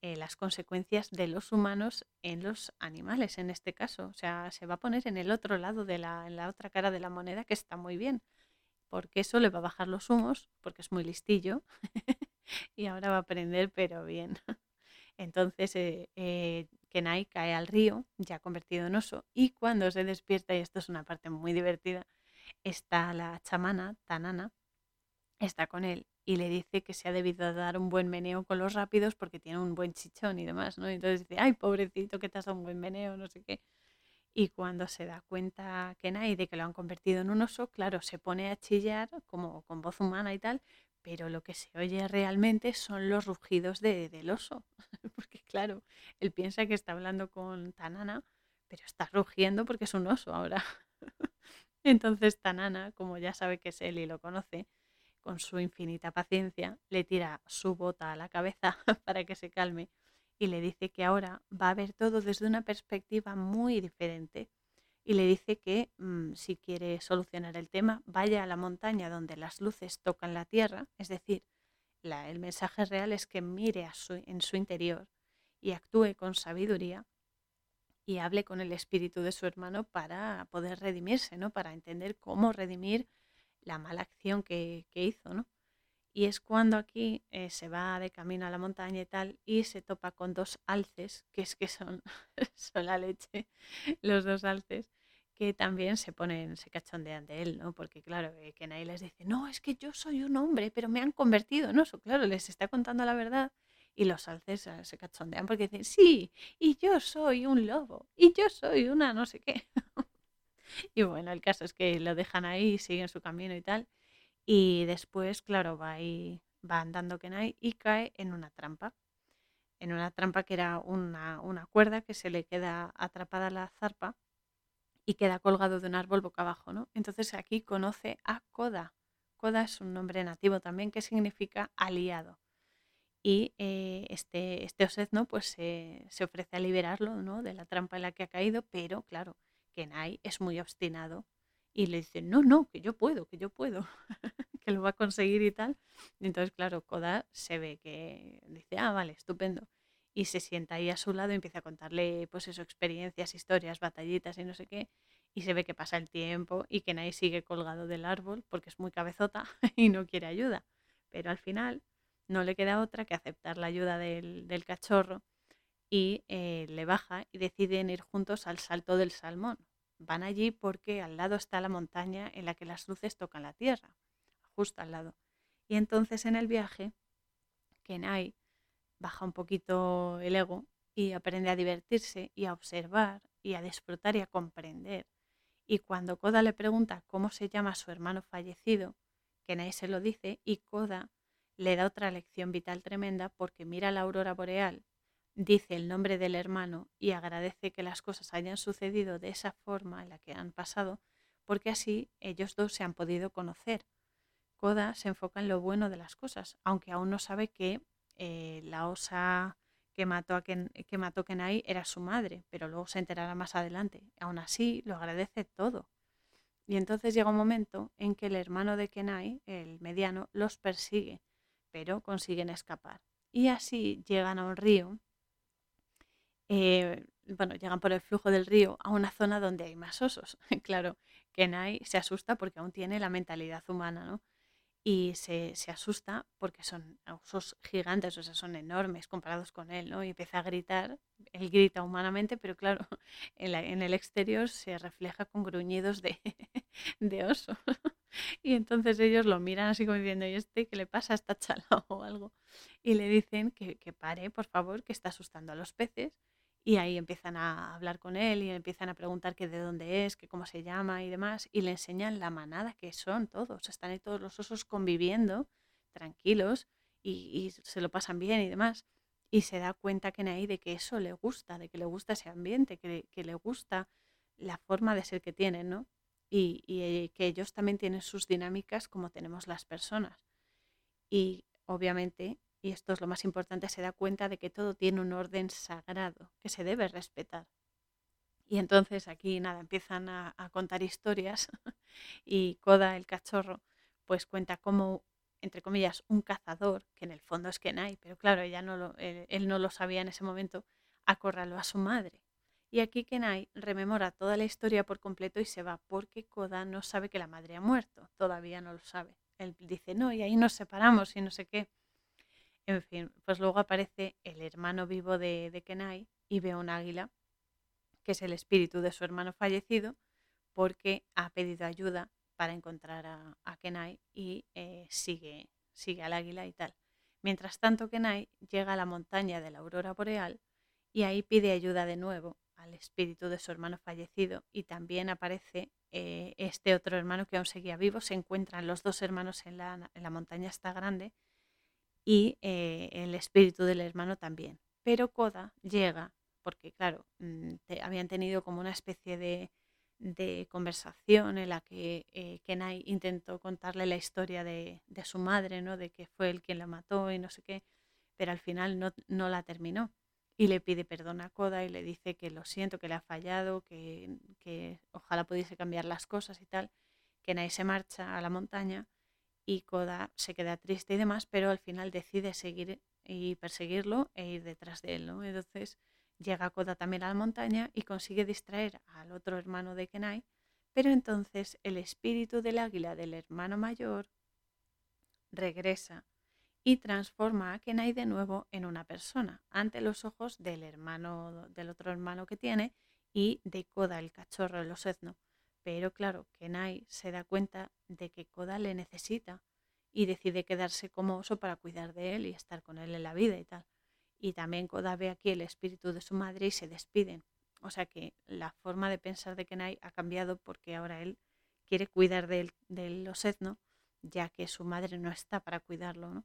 eh, las consecuencias de los humanos en los animales, en este caso. O sea, se va a poner en el otro lado, de la, en la otra cara de la moneda, que está muy bien, porque eso le va a bajar los humos, porque es muy listillo, y ahora va a aprender, pero bien. Entonces, eh, eh, Kenai cae al río, ya convertido en oso, y cuando se despierta, y esto es una parte muy divertida, está la chamana, Tanana, está con él y le dice que se ha debido dar un buen meneo con los rápidos porque tiene un buen chichón y demás, ¿no? entonces dice, ay, pobrecito, que te has dado un buen meneo, no sé qué. Y cuando se da cuenta Kenai de que lo han convertido en un oso, claro, se pone a chillar como con voz humana y tal, pero lo que se oye realmente son los rugidos de, del oso. porque claro, él piensa que está hablando con Tanana, pero está rugiendo porque es un oso ahora. Entonces Tanana, como ya sabe que es él y lo conoce, con su infinita paciencia, le tira su bota a la cabeza para que se calme y le dice que ahora va a ver todo desde una perspectiva muy diferente y le dice que mm, si quiere solucionar el tema, vaya a la montaña donde las luces tocan la tierra, es decir, el mensaje real es que mire en su interior y actúe con sabiduría y hable con el espíritu de su hermano para poder redimirse, ¿no? Para entender cómo redimir la mala acción que, hizo, ¿no? Y es cuando aquí eh, se va de camino a la montaña y tal y se topa con dos alces, que es que son, son la leche, los dos alces, que también se ponen, se cachondean de él, ¿no? Porque claro, eh, que nadie les dice, no, es que yo soy un hombre, pero me han convertido, ¿no? Eso, claro, les está contando la verdad y los alces se cachondean porque dicen, sí, y yo soy un lobo, y yo soy una no sé qué. y bueno, el caso es que lo dejan ahí, siguen su camino y tal. Y después, claro, va ahí, va andando Kenai y cae en una trampa. En una trampa que era una, una cuerda que se le queda atrapada la zarpa y queda colgado de un árbol boca abajo, ¿no? Entonces aquí conoce a Koda. Koda es un nombre nativo también que significa aliado. Y eh, este, este Osedno pues se ofrece a liberarlo ¿no? de la trampa en la que ha caído, pero claro, Kenai es muy obstinado y le dice, no, no, que yo puedo, que yo puedo, que lo va a conseguir y tal. Y entonces, claro, Koda se ve que dice, ah, vale, estupendo. Y se sienta ahí a su lado y empieza a contarle, pues eso, experiencias, historias, batallitas y no sé qué. Y se ve que pasa el tiempo y que Kenai sigue colgado del árbol porque es muy cabezota y no quiere ayuda. Pero al final no le queda otra que aceptar la ayuda del, del cachorro y eh, le baja y deciden ir juntos al Salto del Salmón. Van allí porque al lado está la montaña en la que las luces tocan la tierra, justo al lado. Y entonces en el viaje, Kenai baja un poquito el ego y aprende a divertirse y a observar y a disfrutar y a comprender. Y cuando Koda le pregunta cómo se llama su hermano fallecido, Kenai se lo dice y Koda le da otra lección vital tremenda porque mira la aurora boreal dice el nombre del hermano y agradece que las cosas hayan sucedido de esa forma en la que han pasado, porque así ellos dos se han podido conocer. Koda se enfoca en lo bueno de las cosas, aunque aún no sabe que eh, la osa que mató, a que mató Kenai era su madre, pero luego se enterará más adelante. Aún así, lo agradece todo. Y entonces llega un momento en que el hermano de Kenai, el mediano, los persigue, pero consiguen escapar. Y así llegan a un río eh, bueno, llegan por el flujo del río a una zona donde hay más osos. claro, Kenai se asusta porque aún tiene la mentalidad humana, ¿no? Y se, se, asusta porque son osos gigantes, o sea, son enormes comparados con él, ¿no? Y empieza a gritar, él grita humanamente, pero claro, en, en el exterior se refleja con gruñidos de, de oso. y entonces ellos lo miran así como diciendo, ¿y este qué le pasa? ¿Está chalado o algo? Y le dicen que, que pare, por favor, que está asustando a los peces y ahí empiezan a hablar con él y empiezan a preguntar que de dónde es, que cómo se llama y demás. Y le enseñan la manada que son todos. Están ahí todos los osos conviviendo, tranquilos, y, se lo pasan bien y demás. Y se da cuenta que ahí de que eso le gusta, de que le gusta ese ambiente, que, le gusta la forma de ser que tienen, ¿no? Y, y que ellos también tienen sus dinámicas como tenemos las personas. Y obviamente y esto es lo más importante, se da cuenta de que todo tiene un orden sagrado que se debe respetar. Y entonces aquí nada, empiezan a, contar historias y Koda, el cachorro, pues cuenta cómo, entre comillas, un cazador, que en el fondo es Kenai, pero claro, ella no lo, él, no lo sabía en ese momento, acorraló a su madre. Y aquí Kenai rememora toda la historia por completo y se va porque Koda no sabe que la madre ha muerto, todavía no lo sabe. Él dice, no, y ahí nos separamos y no sé qué. En fin, pues luego aparece el hermano vivo de, Kenai y ve un águila, que es el espíritu de su hermano fallecido, porque ha pedido ayuda para encontrar a, Kenai y eh, sigue, sigue al águila y tal. Mientras tanto, Kenai llega a la montaña de la aurora boreal y ahí pide ayuda de nuevo al espíritu de su hermano fallecido y también aparece eh, este otro hermano que aún seguía vivo. Se encuentran los dos hermanos en la, en la montaña esta grande y eh, el espíritu del hermano también. Pero Koda llega, porque claro, mm, habían tenido como una especie de, conversación en la que eh, Kenai intentó contarle la historia de, su madre, ¿no? de que fue él quien la mató y no sé qué, pero al final no, no la terminó. Y le pide perdón a Koda y le dice que lo siento, que le ha fallado, que, que ojalá pudiese cambiar las cosas y tal. Kenai se marcha a la montaña y Koda se queda triste y demás, pero al final decide seguir y perseguirlo e ir detrás de él, ¿no? Entonces llega Koda también a la montaña y consigue distraer al otro hermano de Kenai, pero entonces el espíritu del águila del hermano mayor regresa y transforma a Kenai de nuevo en una persona ante los ojos del hermano, del otro hermano que tiene y de Koda, el cachorro de los etno. Pero claro, Kenai se da cuenta de que Koda le necesita y decide quedarse como oso para cuidar de él y estar con él en la vida y tal. Y también Koda ve aquí el espíritu de su madre y se despiden. O sea que la forma de pensar de Kenai ha cambiado porque ahora él quiere cuidar de, los etno, ya que su madre no está para cuidarlo.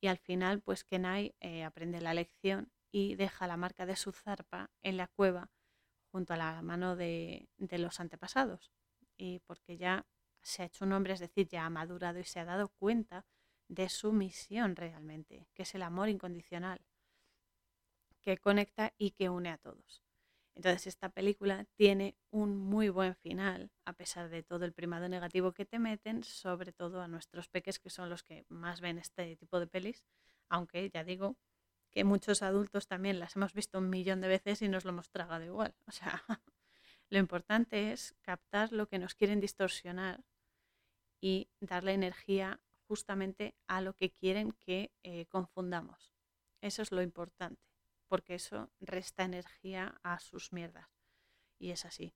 Y al final, pues Kenai eh, aprende la lección y deja la marca de su zarpa en la cueva junto a la mano de, los antepasados. Y porque ya se ha hecho un hombre, es decir, ya ha madurado y se ha dado cuenta de su misión realmente, que es el amor incondicional, que conecta y que une a todos. Entonces esta película tiene un muy buen final, a pesar de todo el primado negativo que te meten, sobre todo a nuestros peques, que son los que más ven este tipo de pelis, aunque ya digo que muchos adultos también las hemos visto un millón de veces y nos lo hemos tragado igual. O sea, lo importante es captar lo que nos quieren distorsionar y darle energía justamente a lo que quieren que eh, confundamos. Eso es lo importante porque eso resta energía a sus mierdas. Y es así.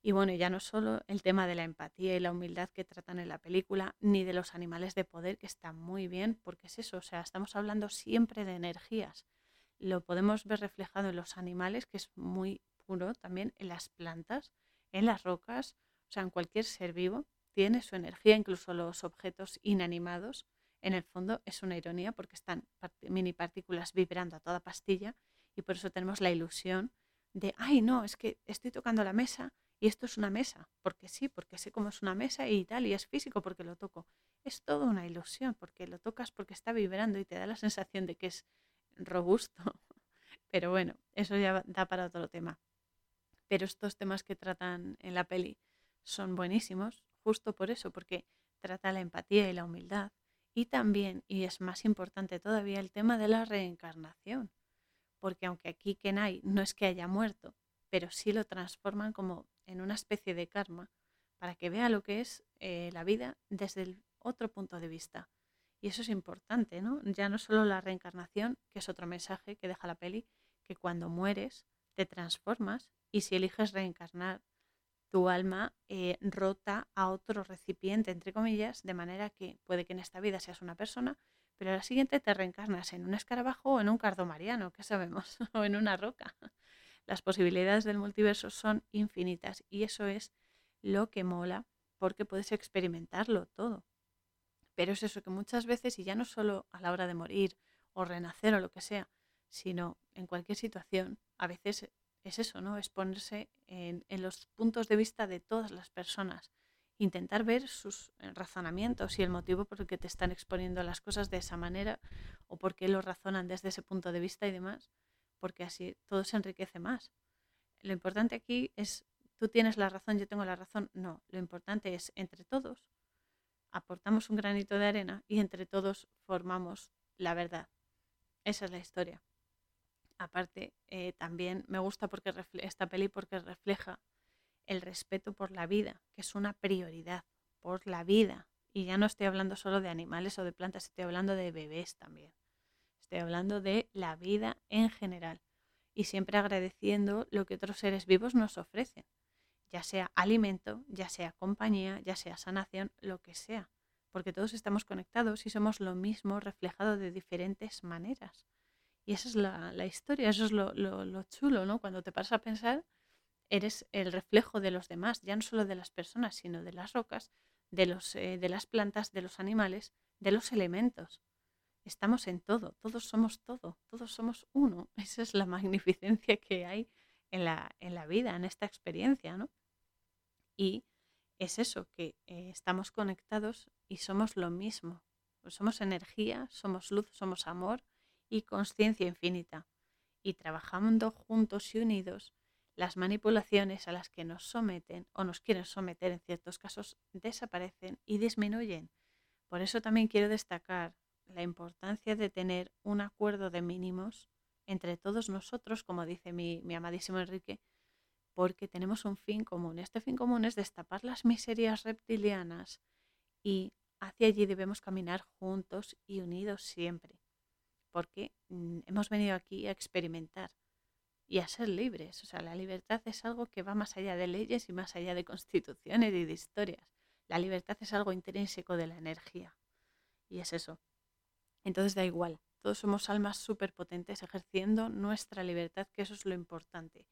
Y bueno, ya no solo el tema de la empatía y la humildad que tratan en la película, ni de los animales de poder, que está muy bien, porque es eso, o sea, estamos hablando siempre de energías. Lo podemos ver reflejado en los animales, que es muy puro, también en las plantas, en las rocas, o sea, en cualquier ser vivo, tiene su energía, incluso los objetos inanimados. En el fondo es una ironía porque están mini partículas vibrando a toda pastilla y por eso tenemos la ilusión de, ay, no, es que estoy tocando la mesa y esto es una mesa, porque sí, porque sé cómo es una mesa y tal, y es físico porque lo toco. Es todo una ilusión, porque lo tocas porque está vibrando y te da la sensación de que es robusto. Pero bueno, eso ya da para otro tema. Pero estos temas que tratan en la peli son buenísimos, justo por eso, porque trata la empatía y la humildad. Y también, y es más importante todavía, el tema de la reencarnación porque aunque aquí Kenai no es que haya muerto, pero sí lo transforman como en una especie de karma para que vea lo que es eh, la vida desde el otro punto de vista. Y eso es importante, ¿no? Ya no solo la reencarnación, que es otro mensaje que deja la peli, que cuando mueres te transformas y si eliges reencarnar, tu alma eh, rota a otro recipiente, entre comillas, de manera que puede que en esta vida seas una persona, pero a la siguiente te reencarnas en un escarabajo o en un cardo mariano, ¿qué sabemos? o en una roca. Las posibilidades del multiverso son infinitas y eso es lo que mola porque puedes experimentarlo todo. Pero es eso que muchas veces, y ya no solo a la hora de morir o renacer o lo que sea, sino en cualquier situación, a veces es eso, ¿no? Es ponerse en, en los puntos de vista de todas las personas intentar ver sus eh, razonamientos y el motivo por el que te están exponiendo las cosas de esa manera o por qué lo razonan desde ese punto de vista y demás, porque así todo se enriquece más. Lo importante aquí es, tú tienes la razón, yo tengo la razón. No, lo importante es entre todos aportamos un granito de arena y entre todos formamos la verdad. Esa es la historia. Aparte, eh, también me gusta porque esta peli porque refleja el respeto por la vida, que es una prioridad, por la vida. Y ya no estoy hablando solo de animales o de plantas, estoy hablando de bebés también. Estoy hablando de la vida en general. Y siempre agradeciendo lo que otros seres vivos nos ofrecen, ya sea alimento, ya sea compañía, ya sea sanación, lo que sea. Porque todos estamos conectados y somos lo mismo reflejado de diferentes maneras. Y esa es la, historia, eso es lo, lo chulo, ¿no? Cuando te paras a pensar eres el reflejo de los demás, ya no solo de las personas, sino de las rocas, de, los, eh, de las plantas, de los animales, de los elementos. Estamos en todo, todos somos todo, todos somos uno. Esa es la magnificencia que hay en la, en la vida, en esta experiencia, ¿no? Y es eso, que eh, estamos conectados y somos lo mismo. somos energía, somos luz, somos amor y conciencia infinita. Y trabajando juntos y unidos, las manipulaciones a las que nos someten o nos quieren someter en ciertos casos desaparecen y disminuyen. Por eso también quiero destacar la importancia de tener un acuerdo de mínimos entre todos nosotros, como dice mi, amadísimo Enrique, porque tenemos un fin común. Este fin común es destapar las miserias reptilianas y hacia allí debemos caminar juntos y unidos siempre, porque mm, hemos venido aquí a experimentar y a ser libres. O sea, la libertad es algo que va más allá de leyes y más allá de constituciones y de historias. La libertad es algo intrínseco de la energía. Y es eso. Entonces da igual. Todos somos almas súper potentes ejerciendo nuestra libertad, que eso es lo importante.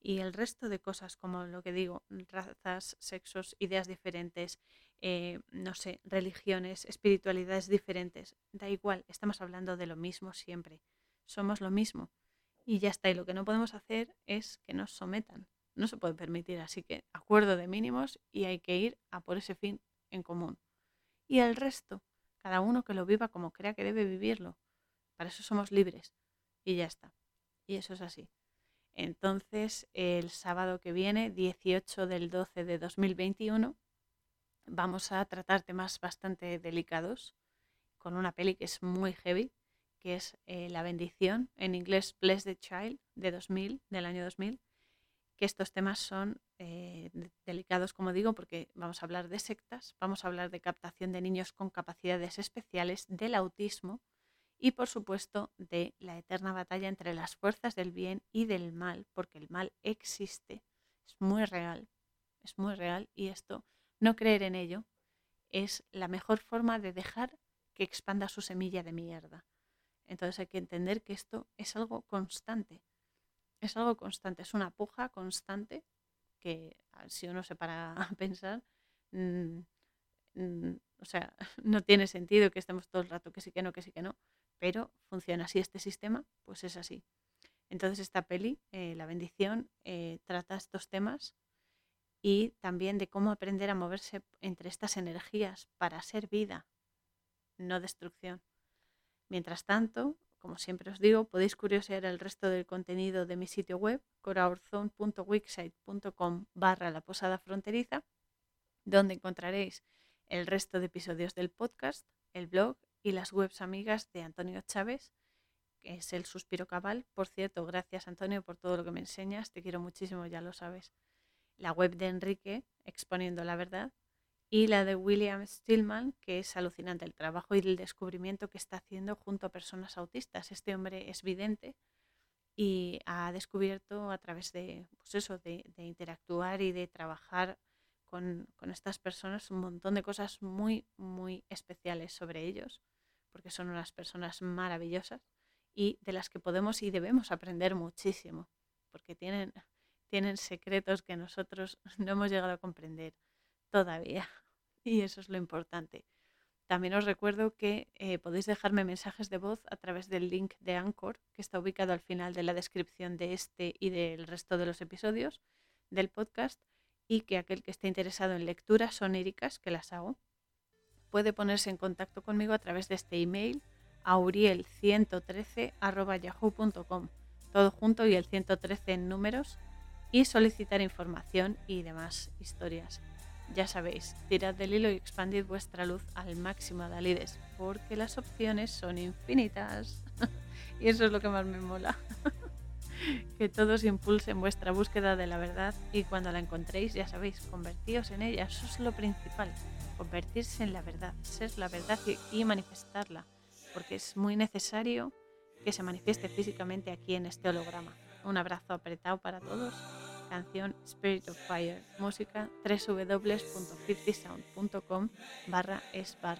Y el resto de cosas, como lo que digo, razas, sexos, ideas diferentes, eh, no sé, religiones, espiritualidades diferentes, da igual, estamos hablando de lo mismo siempre. Somos lo mismo. Y ya está. Y lo que no podemos hacer es que nos sometan. No se puede permitir. Así que acuerdo de mínimos y hay que ir a por ese fin en común. Y el resto, cada uno que lo viva como crea que debe vivirlo. Para eso somos libres. Y ya está. Y eso es así. Entonces, el sábado que viene, 18 del 12 de 2021, vamos a tratar temas bastante delicados con una peli que es muy heavy, que es eh, La bendición, en inglés Bless the Child, de 2000, del año 2000, que estos temas son eh, delicados, como digo, porque vamos a hablar de sectas, vamos a hablar de captación de niños con capacidades especiales, del autismo y, por supuesto, de la eterna batalla entre las fuerzas del bien y del mal, porque el mal existe, es muy real, es muy real y esto, no creer en ello, es la mejor forma de dejar que expanda su semilla de mierda. Entonces hay que entender que esto es algo constante. Es algo constante, es una puja constante que ah, si uno se para a pensar, mm, mm, o sea, no tiene sentido que estemos todo el rato que sí, que no, que sí, que no, pero funciona así este sistema, pues es así. Entonces esta peli, eh, La bendición, eh, trata estos temas y también de cómo aprender a moverse entre estas energías para ser vida, no destrucción. Mientras tanto, como siempre os digo, podéis curiosear el resto del contenido de mi sitio web, coraurzone.wixsite.com barra la posada fronteriza, donde encontraréis el resto de episodios del podcast, el blog y las webs amigas de Antonio Chávez, que es el suspiro cabal. Por cierto, gracias Antonio por todo lo que me enseñas, te quiero muchísimo, ya lo sabes. La web de Enrique, exponiendo la verdad, y la de William Stillman, que es alucinante el trabajo y el descubrimiento que está haciendo junto a personas autistas. Este hombre es vidente y ha descubierto a través de, pues eso, de, interactuar y de trabajar con, con, estas personas un montón de cosas muy, muy especiales sobre ellos, porque son unas personas maravillosas y de las que podemos y debemos aprender muchísimo, porque tienen, tienen secretos que nosotros no hemos llegado a comprender todavía. Y eso es lo importante. También os recuerdo que eh, podéis dejarme mensajes de voz a través del link de Anchor, que está ubicado al final de la descripción de este y del resto de los episodios del podcast, y que aquel que esté interesado en lecturas soníricas, que las hago, puede ponerse en contacto conmigo a través de este email auriel113.yahoo.com, todo junto y el 113 en números, y solicitar información y demás historias. Ya sabéis, tirad del hilo y expandid vuestra luz al máximo, Dalides, porque las opciones son infinitas. y eso es lo que más me mola. que todos impulsen vuestra búsqueda de la verdad y cuando la encontréis, ya sabéis, convertíos en ella. Eso es lo principal. Convertirse en la verdad, ser la verdad y manifestarla, porque es muy necesario que se manifieste físicamente aquí en este holograma. Un abrazo apretado para todos canción Spirit of Fire, música www.50sound.com barra es barra.